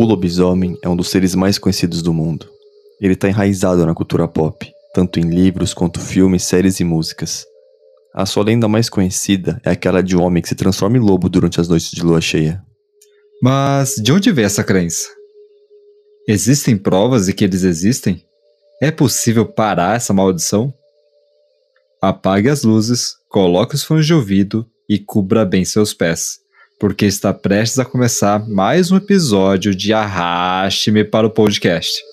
O lobisomem é um dos seres mais conhecidos do mundo. Ele está enraizado na cultura pop, tanto em livros quanto filmes, séries e músicas. A sua lenda mais conhecida é aquela de um homem que se transforma em lobo durante as noites de lua cheia. Mas de onde veio essa crença? Existem provas de que eles existem? É possível parar essa maldição? Apague as luzes, coloque os fones de ouvido e cubra bem seus pés, porque está prestes a começar mais um episódio de Arraste-me para o podcast.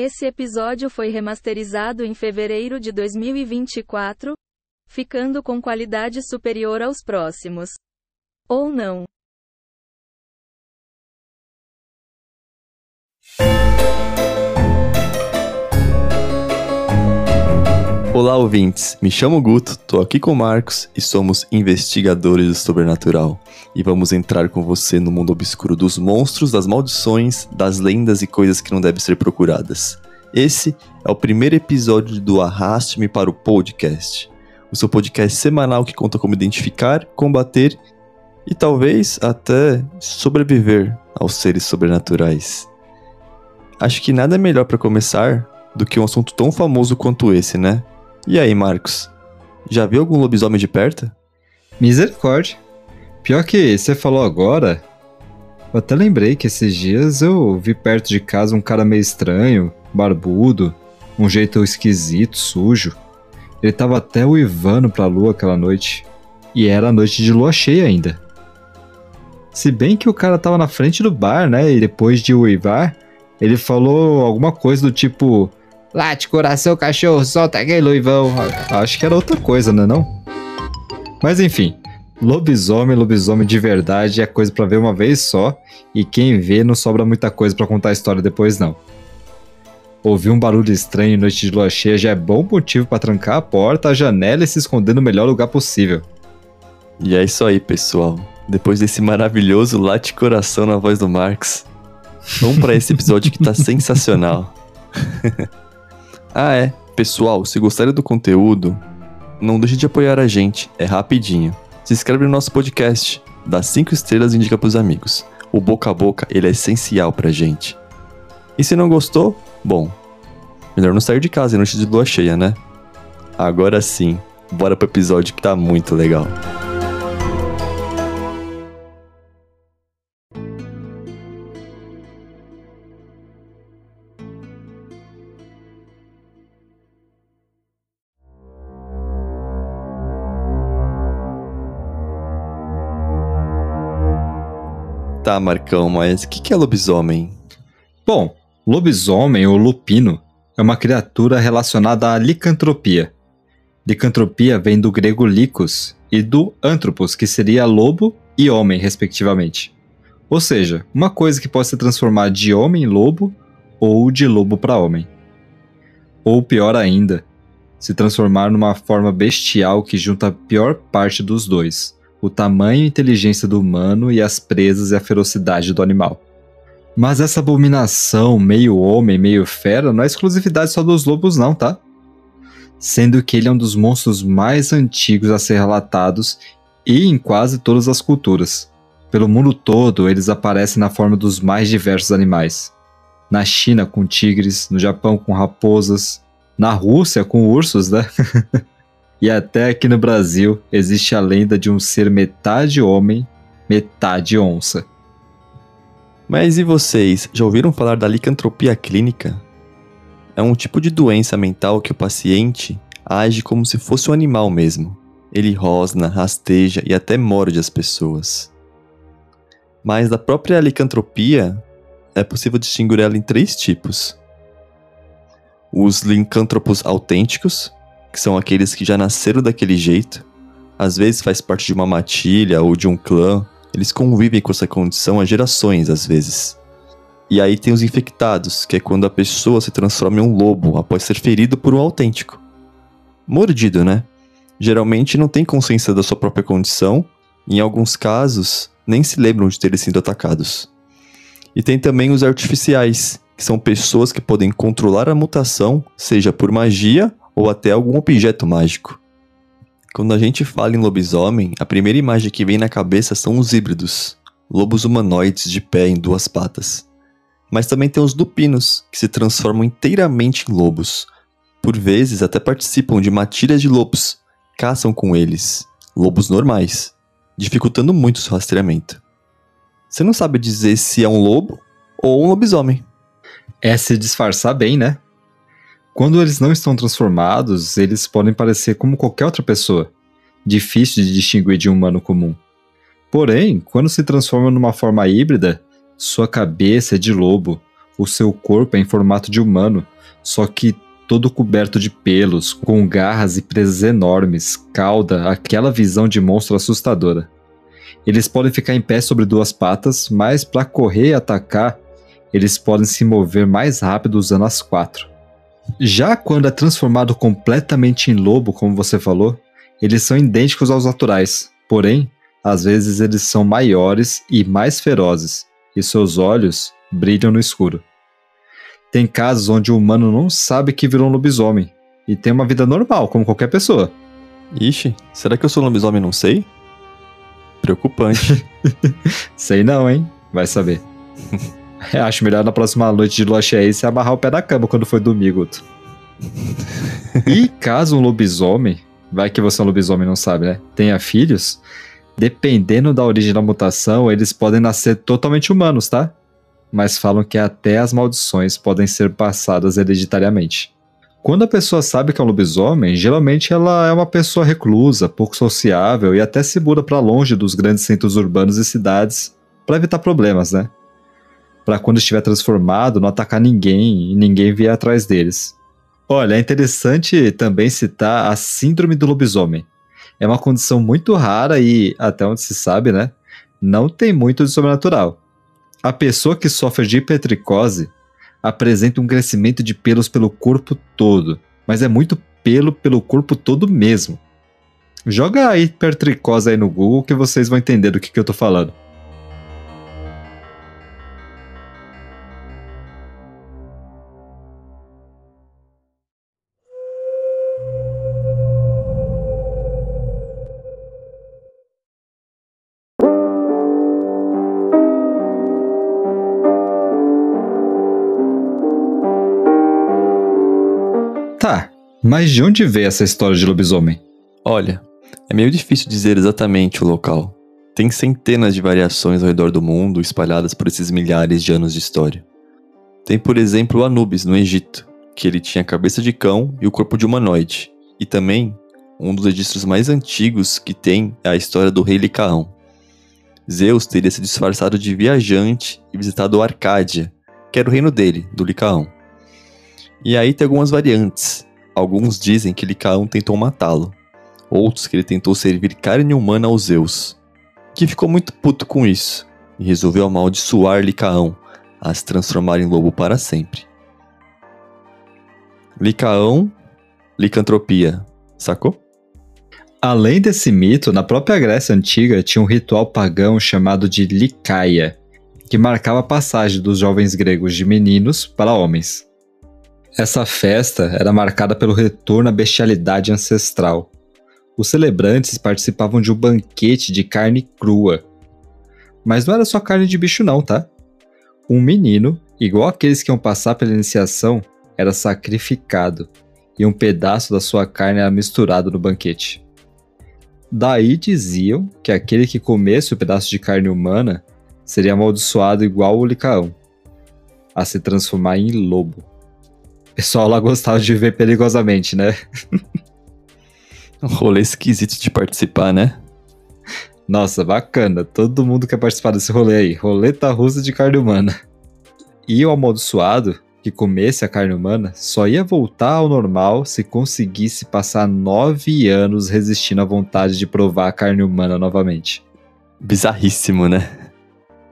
Esse episódio foi remasterizado em fevereiro de 2024, ficando com qualidade superior aos próximos. Ou não. Olá, ouvintes. Me chamo Guto, tô aqui com o Marcos e somos investigadores do sobrenatural. E vamos entrar com você no mundo obscuro dos monstros, das maldições, das lendas e coisas que não devem ser procuradas. Esse é o primeiro episódio do Arraste-me para o Podcast, o seu podcast semanal que conta como identificar, combater e talvez até sobreviver aos seres sobrenaturais. Acho que nada é melhor para começar do que um assunto tão famoso quanto esse, né? E aí, Marcos? Já viu algum lobisomem de perto? Misericórdia. Pior que você falou agora, eu até lembrei que esses dias eu vi perto de casa um cara meio estranho, barbudo, um jeito esquisito, sujo. Ele tava até uivando pra lua aquela noite. E era noite de lua cheia ainda. Se bem que o cara tava na frente do bar, né? E depois de uivar, ele falou alguma coisa do tipo: Late, coração, cachorro, solta aquele luivão. Acho que era outra coisa, né não? Mas enfim, lobisomem, lobisomem de verdade é coisa para ver uma vez só, e quem vê não sobra muita coisa para contar a história depois não. Ouvir um barulho estranho em noite de lua cheia já é bom motivo para trancar a porta, a janela e se esconder no melhor lugar possível. E é isso aí, pessoal. Depois desse maravilhoso late coração na voz do Marx, vamos para esse episódio que tá sensacional. Ah, é. Pessoal, se gostarem do conteúdo, não deixe de apoiar a gente, é rapidinho. Se inscreve no nosso podcast, dá 5 estrelas e indica pros amigos. O boca a boca, ele é essencial pra gente. E se não gostou, bom, melhor não sair de casa em noite de lua cheia, né? Agora sim, bora pro episódio que tá muito legal. Marcão, mas o que, que é lobisomem? Bom, lobisomem ou lupino é uma criatura relacionada à licantropia. Licantropia vem do grego licos e do anthropos, que seria lobo e homem, respectivamente. Ou seja, uma coisa que pode se transformar de homem em lobo ou de lobo para homem. Ou pior ainda, se transformar numa forma bestial que junta a pior parte dos dois, o tamanho e inteligência do humano e as presas e a ferocidade do animal. Mas essa abominação, meio homem, meio fera, não é exclusividade só dos lobos, não, tá? Sendo que ele é um dos monstros mais antigos a ser relatados e em quase todas as culturas. Pelo mundo todo, eles aparecem na forma dos mais diversos animais. Na China, com tigres, no Japão, com raposas, na Rússia, com ursos, né? E até aqui no Brasil existe a lenda de um ser metade homem, metade onça. Mas e vocês, já ouviram falar da licantropia clínica? É um tipo de doença mental que o paciente age como se fosse um animal mesmo. Ele rosna, rasteja e até morde as pessoas. Mas da própria licantropia, é possível distinguir ela em três tipos: os licântropos autênticos, que são aqueles que já nasceram daquele jeito, às vezes faz parte de uma matilha ou de um clã, eles convivem com essa condição há gerações às vezes. E aí tem os infectados, que é quando a pessoa se transforma em um lobo após ser ferido por um autêntico. Mordido, né? Geralmente não tem consciência da sua própria condição, em alguns casos nem se lembram de terem sido atacados. E tem também os artificiais, que são pessoas que podem controlar a mutação, seja por magia ou até algum objeto mágico. Quando a gente fala em lobisomem, a primeira imagem que vem na cabeça são os híbridos, lobos humanoides de pé em duas patas. Mas também tem os lupinos, que se transformam inteiramente em lobos. Por vezes até participam de matilhas de lobos, caçam com eles, lobos normais, dificultando muito o seu rastreamento. Você não sabe dizer se é um lobo ou um lobisomem. É se disfarçar bem, né? Quando eles não estão transformados, eles podem parecer como qualquer outra pessoa, difícil de distinguir de um humano comum. Porém, quando se transforma numa forma híbrida, sua cabeça é de lobo, o seu corpo é em formato de humano, só que todo coberto de pelos, com garras e presas enormes, cauda aquela visão de monstro assustadora. Eles podem ficar em pé sobre duas patas, mas para correr e atacar, eles podem se mover mais rápido usando as quatro. Já quando é transformado completamente em lobo, como você falou, eles são idênticos aos naturais, porém, às vezes eles são maiores e mais ferozes, e seus olhos brilham no escuro. Tem casos onde o humano não sabe que virou um lobisomem e tem uma vida normal, como qualquer pessoa. Ixi, será que eu sou lobisomem e não sei? Preocupante. sei não, hein? Vai saber. Acho melhor na próxima noite de lua cheia se amarrar o pé da cama quando for dormir, Guto. e caso um lobisomem, vai que você é um lobisomem e não sabe, né? Tenha filhos, Dependendo da origem da mutação, eles podem nascer totalmente humanos, tá? Mas falam que até as maldições podem ser passadas hereditariamente. Quando a pessoa sabe que é um lobisomem, geralmente ela é uma pessoa reclusa, pouco sociável e até se muda para longe dos grandes centros urbanos e cidades para evitar problemas, né? Para quando estiver transformado, não atacar ninguém e ninguém vier atrás deles. Olha, é interessante também citar a Síndrome do Lobisomem, é uma condição muito rara e, até onde se sabe, né? Não tem muito de sobrenatural. A pessoa que sofre de hipertricose apresenta um crescimento de pelos pelo corpo todo, mas é muito pelo pelo corpo todo mesmo. Joga a hipertricose aí no Google que vocês vão entender do que, que eu tô falando. Mas de onde veio essa história de lobisomem? Olha, é meio difícil dizer exatamente o local. Tem centenas de variações ao redor do mundo espalhadas por esses milhares de anos de história. Tem, por exemplo, Anubis, no Egito, que ele tinha a cabeça de cão e o corpo de humanoide. E também, um dos registros mais antigos que tem é a história do rei Licaão. Zeus teria se disfarçado de viajante e visitado Arcádia, que era o reino dele, do Licaão. E aí tem algumas variantes, Alguns dizem que Licaão tentou matá-lo, outros que ele tentou servir carne humana aos Zeus, que ficou muito puto com isso e resolveu amaldiçoar Licaão, a se transformar em lobo para sempre. Licaão, licantropia, sacou? Além desse mito, na própria Grécia Antiga tinha um ritual pagão chamado de Licaia, que marcava a passagem dos jovens gregos de meninos para homens. Essa festa era marcada pelo retorno à bestialidade ancestral. Os celebrantes participavam de um banquete de carne crua. Mas não era só carne de bicho não, tá? Um menino, igual aqueles que iam passar pela iniciação, era sacrificado e um pedaço da sua carne era misturado no banquete. Daí diziam que aquele que comesse o pedaço de carne humana seria amaldiçoado igual o licaão, a se transformar em lobo pessoal lá gostava de viver perigosamente, né? um rolê esquisito de participar, né? Nossa, bacana. Todo mundo quer participar desse rolê aí. Roleta russa de carne humana. E o amaldiçoado, que comesse a carne humana, só ia voltar ao normal se conseguisse passar nove anos resistindo à vontade de provar a carne humana novamente. Bizarríssimo, né?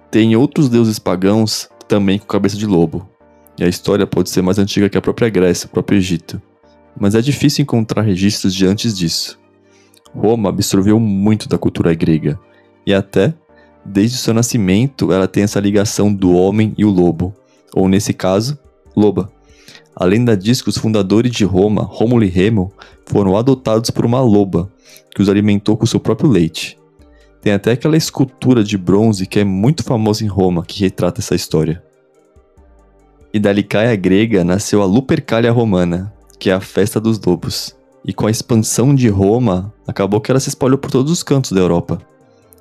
Tem outros deuses pagãos também com cabeça de lobo. E a história pode ser mais antiga que a própria Grécia, o próprio Egito. Mas é difícil encontrar registros de antes disso. Roma absorveu muito da cultura grega, e até, desde seu nascimento, ela tem essa ligação do homem e o lobo, ou nesse caso, loba. A lenda diz que os fundadores de Roma, Rômulo e Remo, foram adotados por uma loba, que os alimentou com seu próprio leite. Tem até aquela escultura de bronze que é muito famosa em Roma, que retrata essa história. E da Licaia grega nasceu a Lupercalia romana, que é a festa dos lobos. E com a expansão de Roma, acabou que ela se espalhou por todos os cantos da Europa.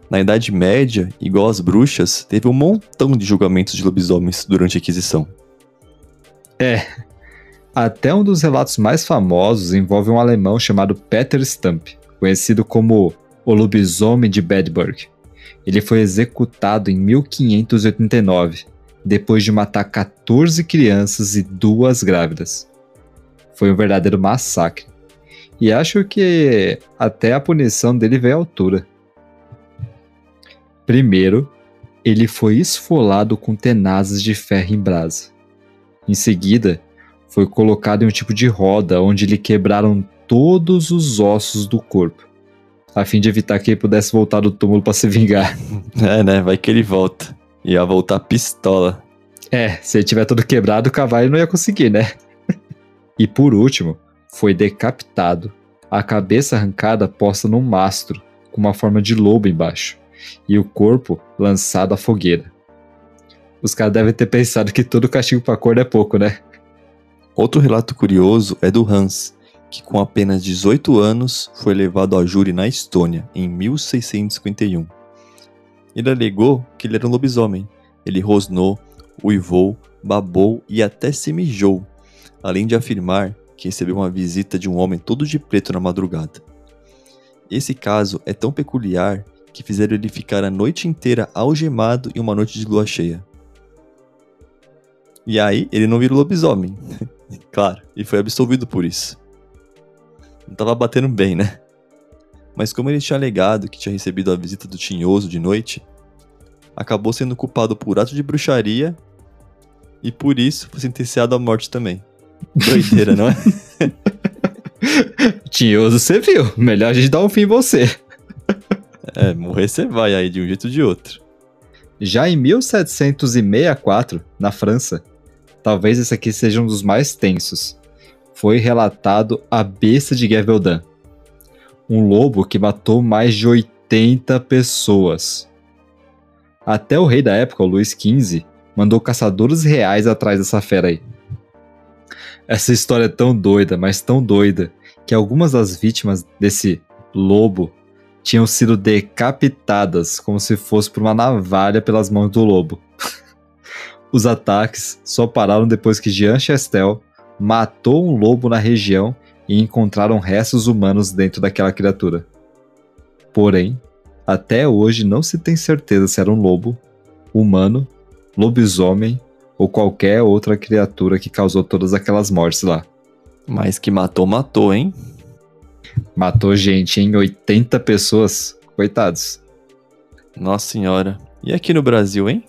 Na Idade Média, igual às bruxas, teve um montão de julgamentos de lobisomens durante a Inquisição. É. Até um dos relatos mais famosos envolve um alemão chamado Peter Stump, conhecido como o lobisomem de Bedburg. Ele foi executado em 1589, depois de matar 14 crianças e duas grávidas. Foi um verdadeiro massacre. E acho que até a punição dele veio à altura. Primeiro, ele foi esfolado com tenazes de ferro em brasa. Em seguida, foi colocado em um tipo de roda onde lhe quebraram todos os ossos do corpo, a fim de evitar que ele pudesse voltar do túmulo para se vingar. É, né? Vai que ele volta. Ia voltar pistola. É, se ele tiver todo quebrado, o cavalo não ia conseguir, né? e por último, foi decapitado, a cabeça arrancada posta num mastro, com uma forma de lobo embaixo, e o corpo lançado à fogueira. Os caras devem ter pensado que todo castigo pra corda é pouco, né? Outro relato curioso é do Hans, que com apenas 18 anos foi levado a júri na Estônia, em 1651. Ele alegou que ele era um lobisomem. Ele rosnou, uivou, babou e até se mijou, além de afirmar que recebeu uma visita de um homem todo de preto na madrugada. Esse caso é tão peculiar que fizeram ele ficar a noite inteira algemado em uma noite de lua cheia. E aí, ele não virou lobisomem. claro, e foi absolvido por isso. Não tava batendo bem, né? Mas como ele tinha alegado que tinha recebido a visita do Tinhoso de noite, acabou sendo culpado por ato de bruxaria e por isso foi sentenciado à morte também. Doideira, não é? Tinhoso, você viu. Melhor a gente dar um fim em você. É, morrer você vai aí de um jeito ou de outro. Já em 1764, na França, talvez esse aqui seja um dos mais tensos, foi relatado a besta de Gavaldin, um lobo que matou mais de 80 pessoas. Até o rei da época, o Luís XV, mandou caçadores reais atrás dessa fera aí. Essa história é tão doida, mas tão doida, que algumas das vítimas desse lobo tinham sido decapitadas como se fosse por uma navalha pelas mãos do lobo. Os ataques só pararam depois que Jean Chastel matou um lobo na região e encontraram restos humanos dentro daquela criatura. Porém, até hoje não se tem certeza se era um lobo, humano, lobisomem ou qualquer outra criatura que causou todas aquelas mortes lá. Mas que matou, matou, hein? Matou gente, em 80 pessoas. Coitados. Nossa senhora. E aqui no Brasil, hein?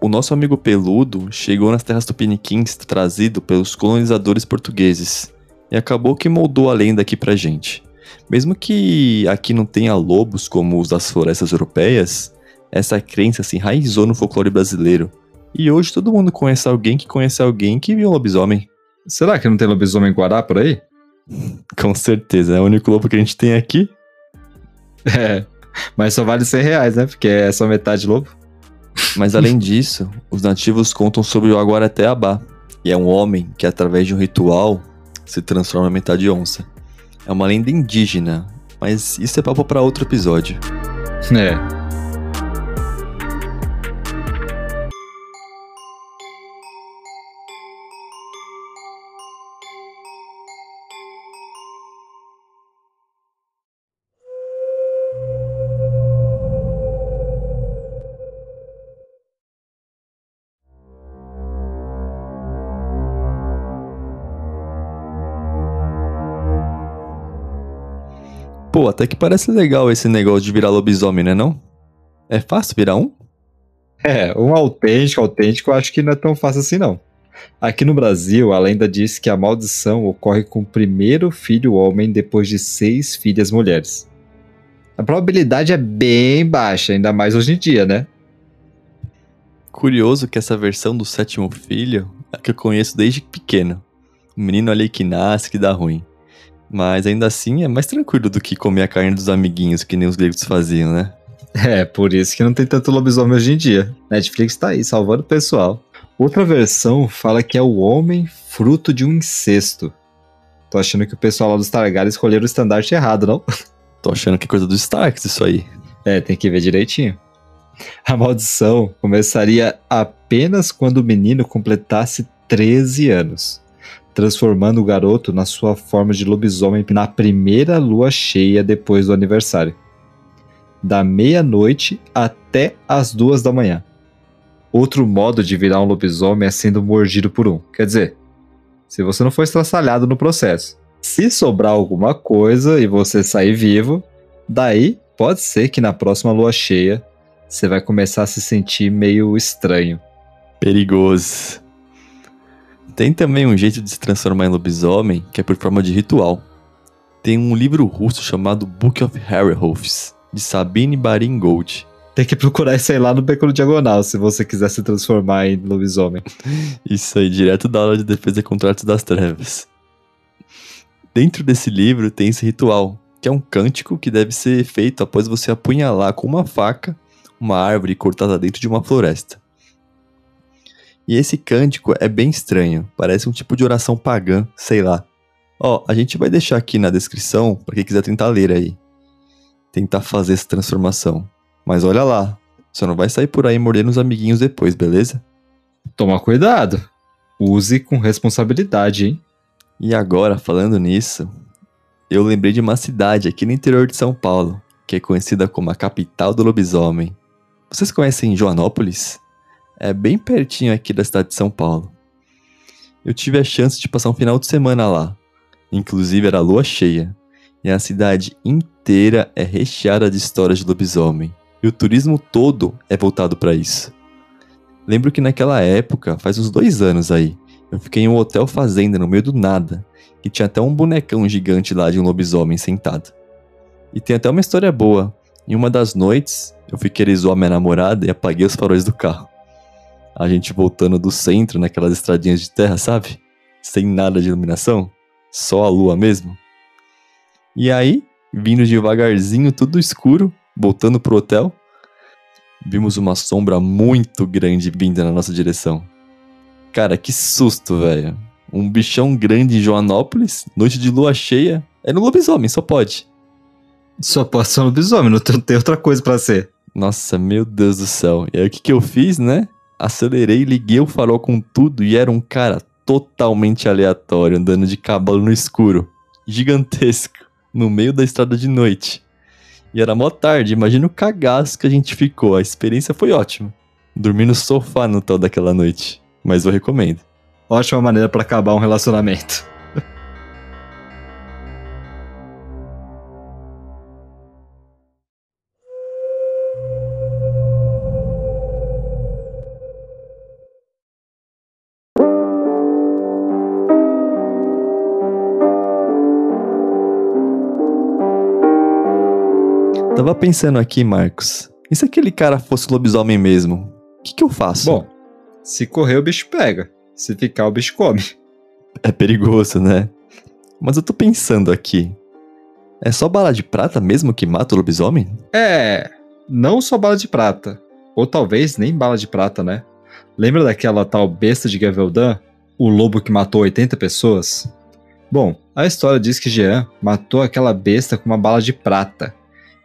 O nosso amigo peludo chegou nas terras tupiniquins trazido pelos colonizadores portugueses e acabou que moldou a lenda aqui pra gente. Mesmo que aqui não tenha lobos como os das florestas europeias, essa crença se enraizou no folclore brasileiro. E hoje todo mundo conhece alguém que conhece alguém que viu um lobisomem. Será que não tem lobisomem guará por aí? Com certeza, é o único lobo que a gente tem aqui. É, mas só vale 100 reais, né? Porque é só metade lobo. Mas além disso, os nativos contam sobre o Aguarateabá, e é um homem que, através de um ritual, se transforma em metade onça. É uma lenda indígena, mas isso é papo para outro episódio. É. Pô, até que parece legal esse negócio de virar lobisomem, né não? É fácil virar um? É, um autêntico, autêntico, eu acho que não é tão fácil assim, não. Aqui no Brasil, a lenda diz que a maldição ocorre com o primeiro filho homem depois de seis filhas mulheres. A probabilidade é bem baixa, ainda mais hoje em dia, né? Curioso que essa versão do sétimo filho é que eu conheço desde pequeno. O menino ali que nasce, que dá ruim. Mas ainda assim é mais tranquilo do que comer a carne dos amiguinhos, que nem os gregos faziam, né? É, por isso que não tem tanto lobisomem hoje em dia. Netflix tá aí, salvando o pessoal. Outra versão fala que é o homem fruto de um incesto. Tô achando que o pessoal lá dos Targaryen escolheram o estandarte errado, não? Tô achando que é coisa dos Starks isso aí. É, tem que ver direitinho. A maldição começaria apenas quando o menino completasse 13 anos, transformando o garoto na sua forma de lobisomem na primeira lua cheia depois do aniversário da meia-noite até as duas da manhã. Outro modo de virar um lobisomem é sendo mordido por um. Quer dizer, se você não for estraçalhado no processo. Se sobrar alguma coisa e você sair vivo, daí pode ser que na próxima lua cheia você vai começar a se sentir meio estranho. Perigoso. Tem também um jeito de se transformar em lobisomem que é por forma de ritual. Tem um livro russo chamado Book of Werewolves de Sabine Barin Gold. Tem que procurar isso aí lá no Beco Diagonal, se você quiser se transformar em lobisomem. Isso aí, direto da aula de defesa contra artes das trevas. Dentro desse livro tem esse ritual, que é um cântico que deve ser feito após você apunhalar com uma faca uma árvore cortada dentro de uma floresta. E esse cântico é bem estranho, parece um tipo de oração pagã, sei lá. Ó, a gente vai deixar aqui na descrição para quem quiser tentar ler aí tentar fazer essa transformação. Mas olha lá, você não vai sair por aí mordendo os amiguinhos depois, beleza? Toma cuidado. Use com responsabilidade, hein? E agora, falando nisso, eu lembrei de uma cidade aqui no interior de São Paulo, que é conhecida como a capital do lobisomem. Vocês conhecem Joanópolis? É bem pertinho aqui da cidade de São Paulo. Eu tive a chance de passar um final de semana lá. Inclusive era lua cheia. E a cidade inteira é recheada de histórias de lobisomem. E o turismo todo é voltado para isso. Lembro que naquela época, faz uns dois anos aí, eu fiquei em um hotel fazenda no meio do nada, e tinha até um bonecão gigante lá de um lobisomem sentado. E tem até uma história boa. Em uma das noites, eu fui querer zoar minha namorada e apaguei os faróis do carro. A gente voltando do centro, naquelas estradinhas de terra, sabe? Sem nada de iluminação, só a lua mesmo. E aí, vindo devagarzinho, tudo escuro, voltando pro hotel, vimos uma sombra muito grande vinda na nossa direção. Cara, que susto, velho. Um bichão grande em Joanópolis, noite de lua cheia. É no lobisomem, só pode. Só pode ser um lobisomem, não tem outra coisa para ser. Nossa, meu Deus do céu. E aí o que, que eu fiz, né? Acelerei, liguei o farol com tudo e era um cara totalmente aleatório, andando de cavalo no escuro. Gigantesco no meio da estrada de noite. E era mó tarde, imagina o cagaço que a gente ficou. A experiência foi ótima. Dormi no sofá no tal daquela noite. Mas eu recomendo. Ótima maneira para acabar um relacionamento. Tava pensando aqui, Marcos. E se aquele cara fosse lobisomem mesmo? O que, que eu faço? Bom, se correr o bicho pega. Se ficar o bicho come. É perigoso, né? Mas eu tô pensando aqui. É só bala de prata mesmo que mata o lobisomem? É, não só bala de prata. Ou talvez nem bala de prata, né? Lembra daquela tal besta de Gaveldan? O lobo que matou 80 pessoas? Bom, a história diz que Jean matou aquela besta com uma bala de prata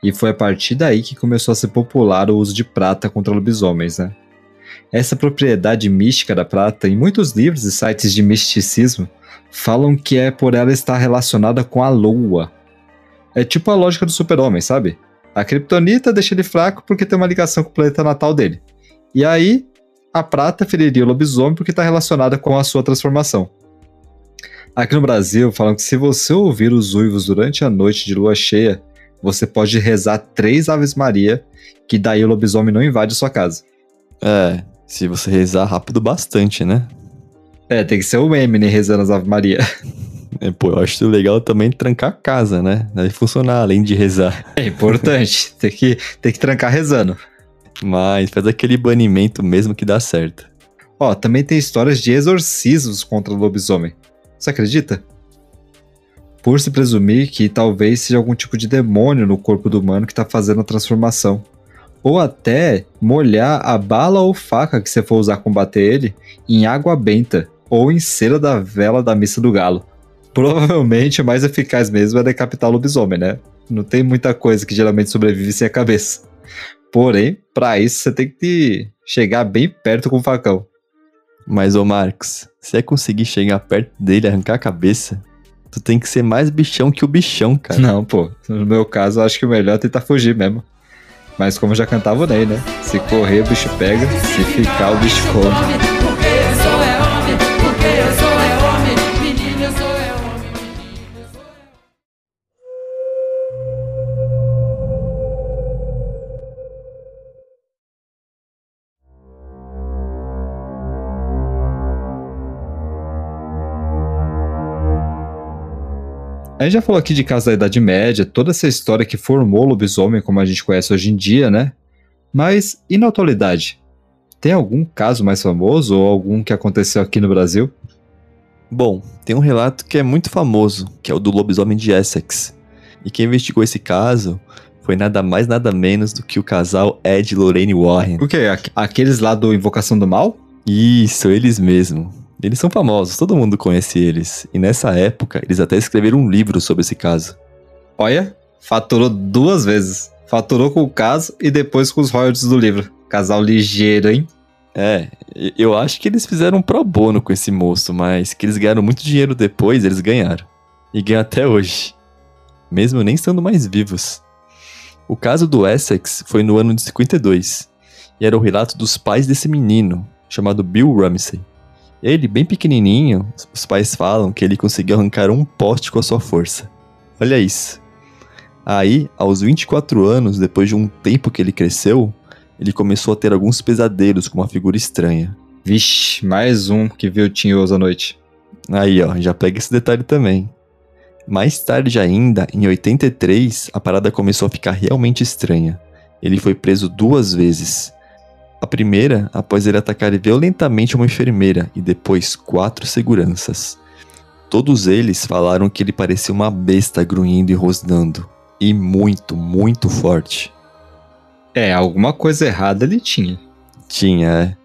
e foi a partir daí que começou a ser popular o uso de prata contra lobisomens, né? Essa propriedade mística da prata, em muitos livros e sites de misticismo, falam que é por ela estar relacionada com a lua. É tipo a lógica do super-homem, sabe? A kryptonita deixa ele fraco porque tem uma ligação com o planeta natal dele. E aí, a prata feriria o lobisomem porque está relacionada com a sua transformação. Aqui no Brasil, falam que se você ouvir os uivos durante a noite de lua cheia, você pode rezar três Aves Maria, que daí o lobisomem não invade sua casa. É, se você rezar rápido bastante, né? É, tem que ser o Eminem rezando as Ave Maria. É, pô, eu acho legal também trancar a casa, né? Deve funcionar, além de rezar. É importante, tem que, tem que trancar rezando. Mas faz aquele banimento mesmo que dá certo. Ó, também tem histórias de exorcismos contra o lobisomem. Você acredita? Por se presumir que talvez seja algum tipo de demônio no corpo do humano que tá fazendo a transformação. Ou até molhar a bala ou faca que você for usar combater ele em água benta ou em cera da vela da missa do galo provavelmente o mais eficaz mesmo é decapitar o lobisomem, né? Não tem muita coisa que geralmente sobrevive sem a cabeça. Porém, para isso você tem que chegar bem perto com o facão. Mas, ô Marcos, se é conseguir chegar perto dele e arrancar a cabeça, tu tem que ser mais bichão que o bichão, cara. Não, pô. No meu caso, acho que o melhor é tentar fugir mesmo. Mas como já cantava o Ney, né? Se correr, o bicho pega. Se ficar, o bicho come. A gente já falou aqui de casos da Idade Média, toda essa história que formou o lobisomem como a gente conhece hoje em dia, né? Mas e na atualidade? Tem algum caso mais famoso ou algum que aconteceu aqui no Brasil? Bom, tem um relato que é muito famoso, que é o do lobisomem de Essex. E quem investigou esse caso foi nada mais nada menos do que o casal Ed e Lorraine Warren. O quê? Aqueles lá do Invocação do Mal? Isso, eles mesmo. Eles são famosos, todo mundo conhece eles. E nessa época, eles até escreveram um livro sobre esse caso. Olha, faturou duas vezes. Faturou com o caso e depois com os royalties do livro. Casal ligeiro, hein? É, eu acho que eles fizeram um pro bono com esse moço, mas que eles ganharam muito dinheiro depois, eles ganharam. E ganham até hoje. Mesmo nem estando mais vivos. O caso do Essex foi no ano de 52. E era o relato dos pais desse menino, chamado Bill Ramsey. Ele, bem pequenininho, os pais falam que ele conseguiu arrancar um poste com a sua força. Olha isso. Aí, aos 24 anos, depois de um tempo que ele cresceu, ele começou a ter alguns pesadelos com uma figura estranha. Vixe, mais um que viu o Tinhoso à noite. Aí, ó, já pega esse detalhe também. Mais tarde ainda, em 83, a parada começou a ficar realmente estranha. Ele foi preso duas vezes. A primeira, após ele atacar violentamente uma enfermeira e depois quatro seguranças. Todos eles falaram que ele parecia uma besta grunhindo e rosnando. E muito, muito forte. É, alguma coisa errada ele tinha. Tinha, é.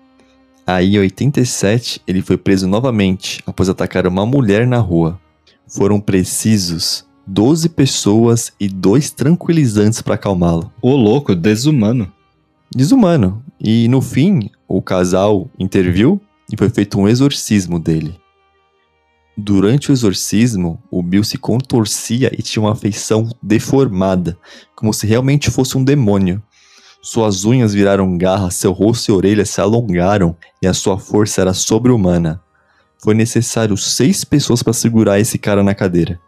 Aí, em 87, ele foi preso novamente após atacar uma mulher na rua. Foram precisos 12 pessoas e dois tranquilizantes para acalmá-lo. Ô louco, desumano desumano. E no fim, o casal interviu e foi feito um exorcismo dele. Durante o exorcismo, o Bill se contorcia e tinha uma feição deformada, como se realmente fosse um demônio. Suas unhas viraram garras, seu rosto e orelhas se alongaram e a sua força era sobre-humana. Foi necessário seis pessoas para segurar esse cara na cadeira.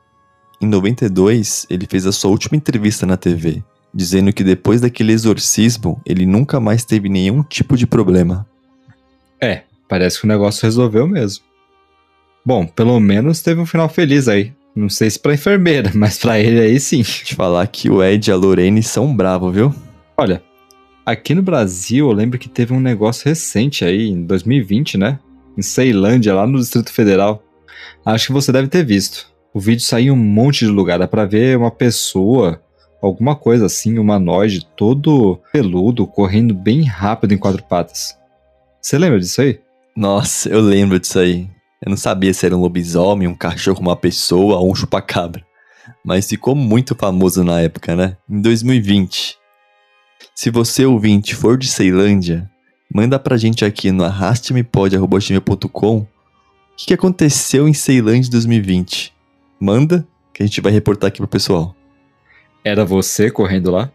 Em 92, ele fez a sua última entrevista na TV dizendo que depois daquele exorcismo ele nunca mais teve nenhum tipo de problema. É, parece que o negócio resolveu mesmo. Bom, pelo menos teve um final feliz aí. Não sei se pra enfermeira, mas pra ele aí sim. Te falar que o Ed e a Lorene são bravos, viu? Olha, aqui no Brasil eu lembro que teve um negócio recente aí, em 2020, né? Em Ceilândia, lá no Distrito Federal. Acho que você deve ter visto. O vídeo saiu em um monte de lugar. Dá pra ver uma pessoa alguma coisa assim, humanoide, todo peludo, correndo bem rápido em quatro patas. Você lembra disso aí? Nossa, eu lembro disso aí. Eu não sabia se era um lobisomem, um cachorro, uma pessoa ou um chupacabra. Mas ficou muito famoso na época, né? Em 2020. Se você ouvinte for de Ceilândia, manda pra gente aqui no arrastemepod.com o que, aconteceu em Ceilândia 2020. Manda, que a gente vai reportar aqui pro pessoal. Era você correndo lá?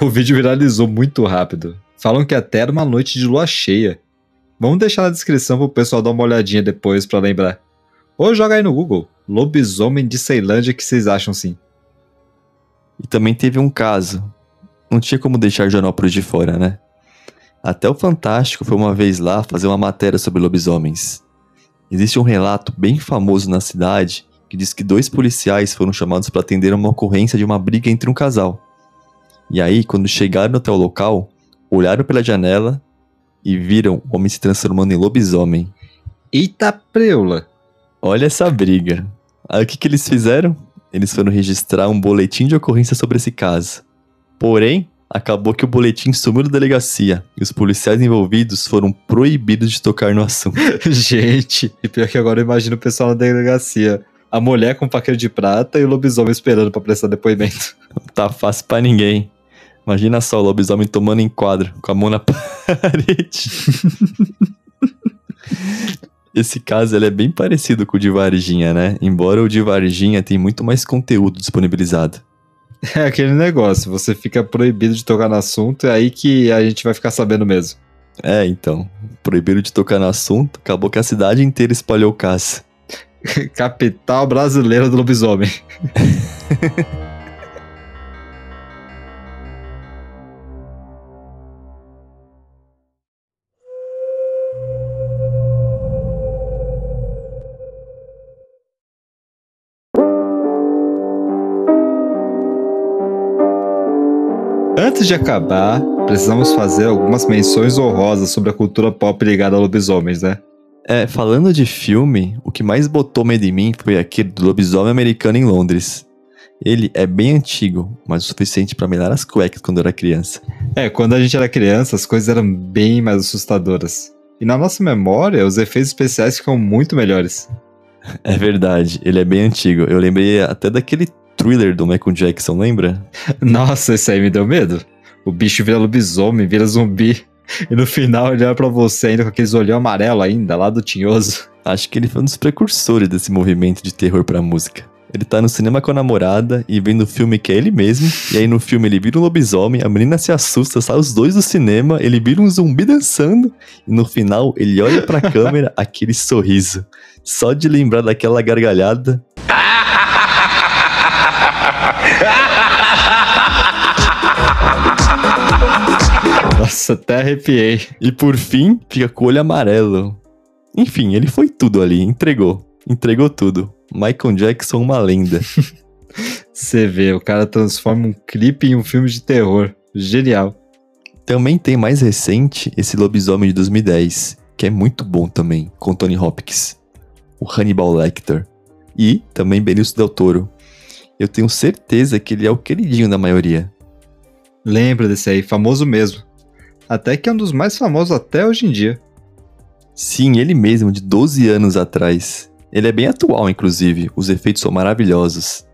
O vídeo viralizou muito rápido. Falam que até era uma noite de lua cheia. Vamos deixar na descrição pro pessoal dar uma olhadinha depois para lembrar. Ou joga aí no Google. Lobisomem de Ceilândia que vocês acham sim. E também teve um caso. Não tinha como deixar Janópolis de fora, né? Até o Fantástico foi uma vez lá fazer uma matéria sobre lobisomens. Existe um relato bem famoso na cidade que diz que dois policiais foram chamados para atender uma ocorrência de uma briga entre um casal. E aí, quando chegaram até o local, olharam pela janela e viram o homem se transformando em lobisomem. Eita preula! Olha essa briga. Aí o que, que eles fizeram? Eles foram registrar um boletim de ocorrência sobre esse caso. Porém, acabou que o boletim sumiu da delegacia e os policiais envolvidos foram proibidos de tocar no assunto. Gente, e pior que agora eu imagino o pessoal na delegacia. A mulher com paquete de prata e o lobisomem esperando pra prestar depoimento. tá fácil pra ninguém. Imagina só o lobisomem tomando enquadro, com a mão na parede. Esse caso ele é bem parecido com o de Varginha, né? Embora o de Varginha tenha muito mais conteúdo disponibilizado. É aquele negócio, você fica proibido de tocar no assunto, é aí que a gente vai ficar sabendo mesmo. É, então. Proibido de tocar no assunto, acabou que a cidade inteira espalhou o caso. Capital brasileira do lobisomem. Antes de acabar, precisamos fazer algumas menções honrosas sobre a cultura pop ligada a lobisomens, né? É, falando de filme, o que mais botou medo em mim foi aquele do lobisomem americano em Londres. Ele é bem antigo, mas o suficiente para melar as cuecas quando eu era criança. É, quando a gente era criança, as coisas eram bem mais assustadoras. E na nossa memória, os efeitos especiais ficam muito melhores. É verdade, ele é bem antigo. Eu lembrei até daquele thriller do Michael Jackson, lembra? Nossa, isso aí me deu medo. O bicho vira lobisomem, vira zumbi. E no final ele olha pra você ainda com aqueles olhão amarelo ainda, lá do tinhoso. Acho que ele foi um dos precursores desse movimento de terror pra música. Ele tá no cinema com a namorada e vendo o filme que é ele mesmo. E aí no filme ele vira um lobisomem, a menina se assusta, sai os dois do cinema, ele vira um zumbi dançando. E no final ele olha pra câmera, aquele sorriso. Só de lembrar daquela gargalhada. Nossa, até arrepiei. E por fim, fica com o olho amarelo. Enfim, ele foi tudo ali, entregou. Entregou tudo. Michael Jackson, uma lenda. Você vê, o cara transforma um clipe em um filme de terror. Genial. Também tem mais recente esse Lobisomem de 2010, que é muito bom também, com Tony Hopkins. O Hannibal Lecter. E também Benício Del Toro. Eu tenho certeza que ele é o queridinho da maioria. Lembra desse aí, famoso mesmo. Até que é um dos mais famosos até hoje em dia. Sim, ele mesmo, de 12 anos atrás. Ele é bem atual, inclusive, os efeitos são maravilhosos.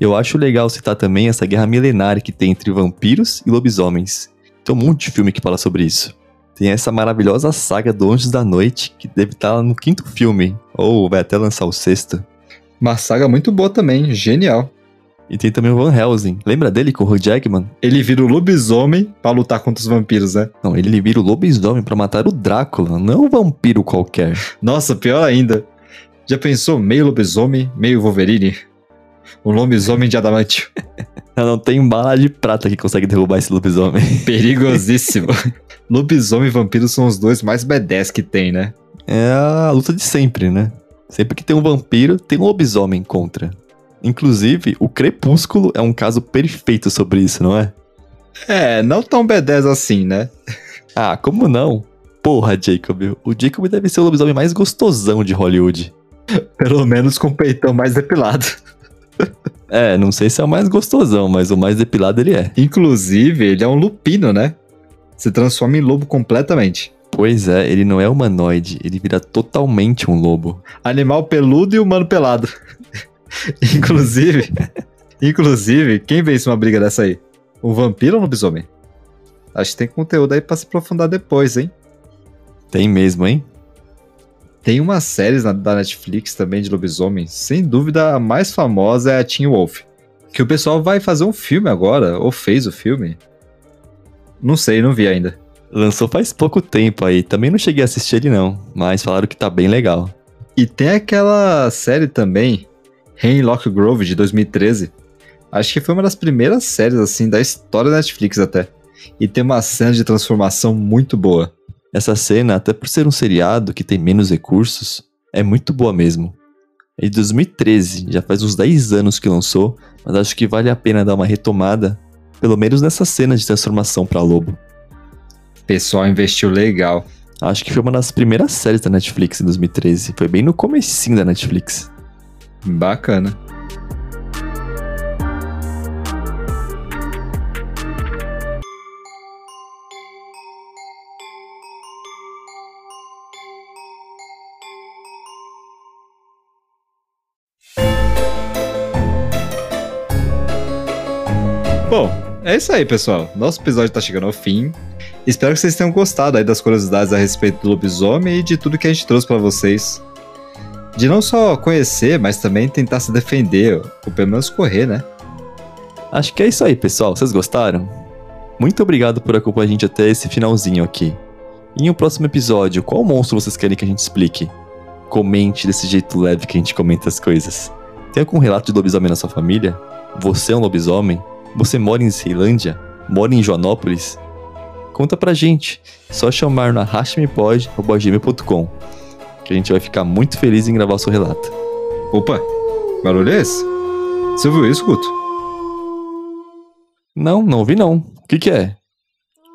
Eu acho legal citar também essa guerra milenária que tem entre vampiros e lobisomens. Tem um monte de filme que fala sobre isso. Tem essa maravilhosa saga do Anjos da Noite, que deve estar no quinto filme, ou vai até lançar o sexto. Uma saga muito boa também, genial. E tem também o Van Helsing. Lembra dele com o Hugh Jackman? Ele vira o lobisomem pra lutar contra os vampiros, né? Não, ele vira o lobisomem pra matar o Drácula, não um vampiro qualquer. Nossa, pior ainda. Já pensou meio lobisomem, meio Wolverine? Um lobisomem de adamantio. não tem bala de prata que consegue derrubar esse lobisomem. Perigosíssimo. lobisomem e vampiro são os dois mais B10 que tem, né? É a luta de sempre, né? Sempre que tem um vampiro, tem um lobisomem contra. Inclusive, o Crepúsculo é um caso perfeito sobre isso, não é? É, não tão B10 assim, né? ah, como não? Porra, Jacob. O Jacob deve ser o lobisomem mais gostosão de Hollywood. Pelo menos com o peitão mais depilado. é, não sei se é o mais gostosão, mas o mais depilado ele é. Inclusive, ele é um lupino, né? Se transforma em lobo completamente. Pois é, ele não é humanoide, ele vira totalmente um lobo. Animal peludo e humano pelado. inclusive, inclusive, quem vence uma briga dessa aí? Um vampiro ou um lobisomem? Acho que tem conteúdo aí pra se aprofundar depois, hein? Tem mesmo, hein? Tem umas séries na, da Netflix também de lobisomem. Sem dúvida, a mais famosa é a Teen Wolf. Que o pessoal vai fazer um filme agora, ou fez o filme. Não sei, não vi ainda. Lançou faz pouco tempo aí. Também não cheguei a assistir ele não, mas falaram que tá bem legal. E tem aquela série também, Hemlock Grove, de 2013. Acho que foi uma das primeiras séries, assim, da história da Netflix até. e tem uma cena de transformação muito boa. Essa cena, até por ser um seriado que tem menos recursos, é muito boa mesmo. É de 2013, já faz uns 10 anos que lançou, mas acho que vale a pena dar uma retomada, pelo menos nessa cena de transformação para lobo. Pessoal investiu legal. Acho que foi uma das primeiras séries da Netflix em 2013. Foi bem no comecinho da Netflix. Bacana. Bom, é isso aí, pessoal. Nosso episódio tá chegando ao fim. Espero que vocês tenham gostado aí das curiosidades a respeito do lobisomem e de tudo que a gente trouxe para vocês. De não só conhecer, mas também tentar se defender, ou pelo menos correr, né? Acho que é isso aí, pessoal. Vocês gostaram? Muito obrigado por acompanhar a gente até esse finalzinho aqui. E um próximo episódio, qual monstro vocês querem que a gente explique? Comente desse jeito leve que a gente comenta as coisas. Tem algum relato de lobisomem na sua família? Você é um lobisomem? Você mora em Ceilândia? Mora em Joanópolis? Conta pra gente. Só chamar na hashmepod.gmail.com que a gente vai ficar muito feliz em gravar o seu relato. Opa, barulho é esse? Você ouviu isso, Guto? Não, não ouvi não. O que que é?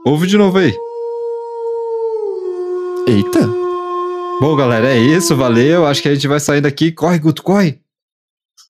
Ouve de novo aí. Eita! Bom, galera, é isso, valeu. Acho que a gente vai sair daqui. Corre, Guto, corre!